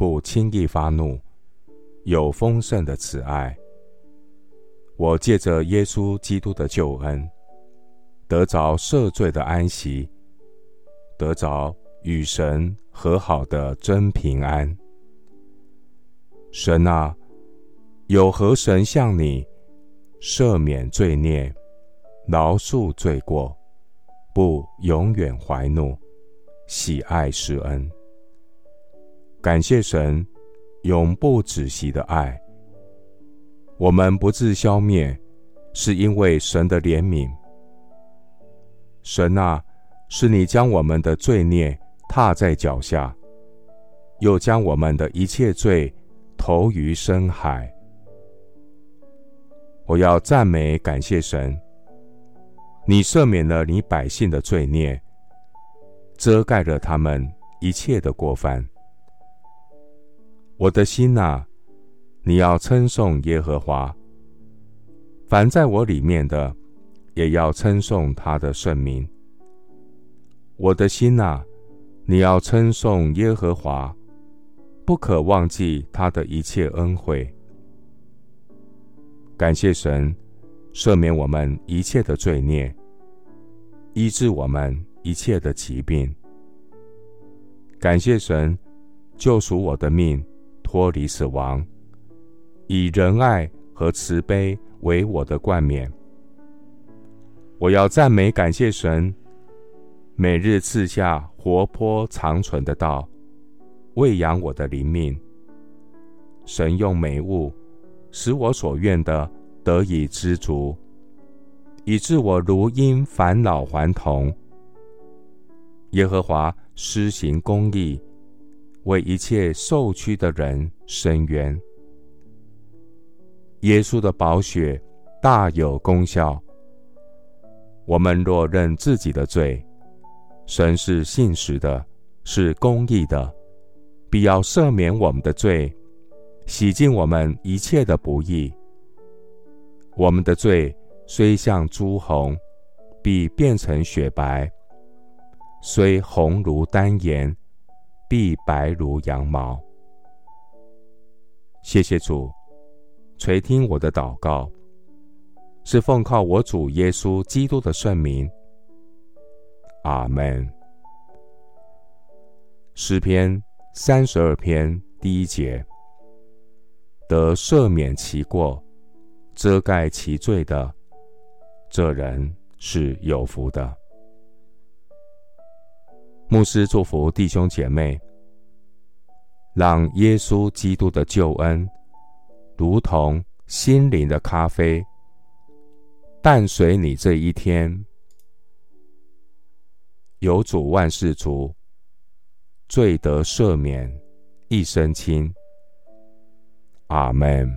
不轻易发怒，有丰盛的慈爱。我借着耶稣基督的救恩，得着赦罪的安息，得着与神和好的真平安。神啊，有何神像你赦免罪孽？饶恕罪过，不永远怀怒，喜爱施恩。感谢神永不止息的爱。我们不致消灭，是因为神的怜悯。神啊，是你将我们的罪孽踏在脚下，又将我们的一切罪投于深海。我要赞美感谢神。你赦免了你百姓的罪孽，遮盖了他们一切的过犯。我的心哪，你要称颂耶和华。凡在我里面的，也要称颂他的圣名。我的心哪，你要称颂耶和华，不可忘记他的一切恩惠。感谢神，赦免我们一切的罪孽。医治我们一切的疾病。感谢神，救赎我的命，脱离死亡，以仁爱和慈悲为我的冠冕。我要赞美感谢神，每日赐下活泼长存的道，喂养我的灵命。神用美物使我所愿的得以知足。以致我如婴返老还童。耶和华施行公义，为一切受屈的人伸冤。耶稣的宝血大有功效。我们若认自己的罪，神是信实的，是公义的，必要赦免我们的罪，洗净我们一切的不义。我们的罪。虽像朱红，必变成雪白；虽红如丹颜，必白如羊毛。谢谢主，垂听我的祷告，是奉靠我主耶稣基督的圣名。阿门。诗篇三十二篇第一节：得赦免其过，遮盖其罪的。这人是有福的。牧师祝福弟兄姐妹，让耶稣基督的救恩，如同心灵的咖啡，伴随你这一天。有主万事足，罪得赦免，一身轻。阿门。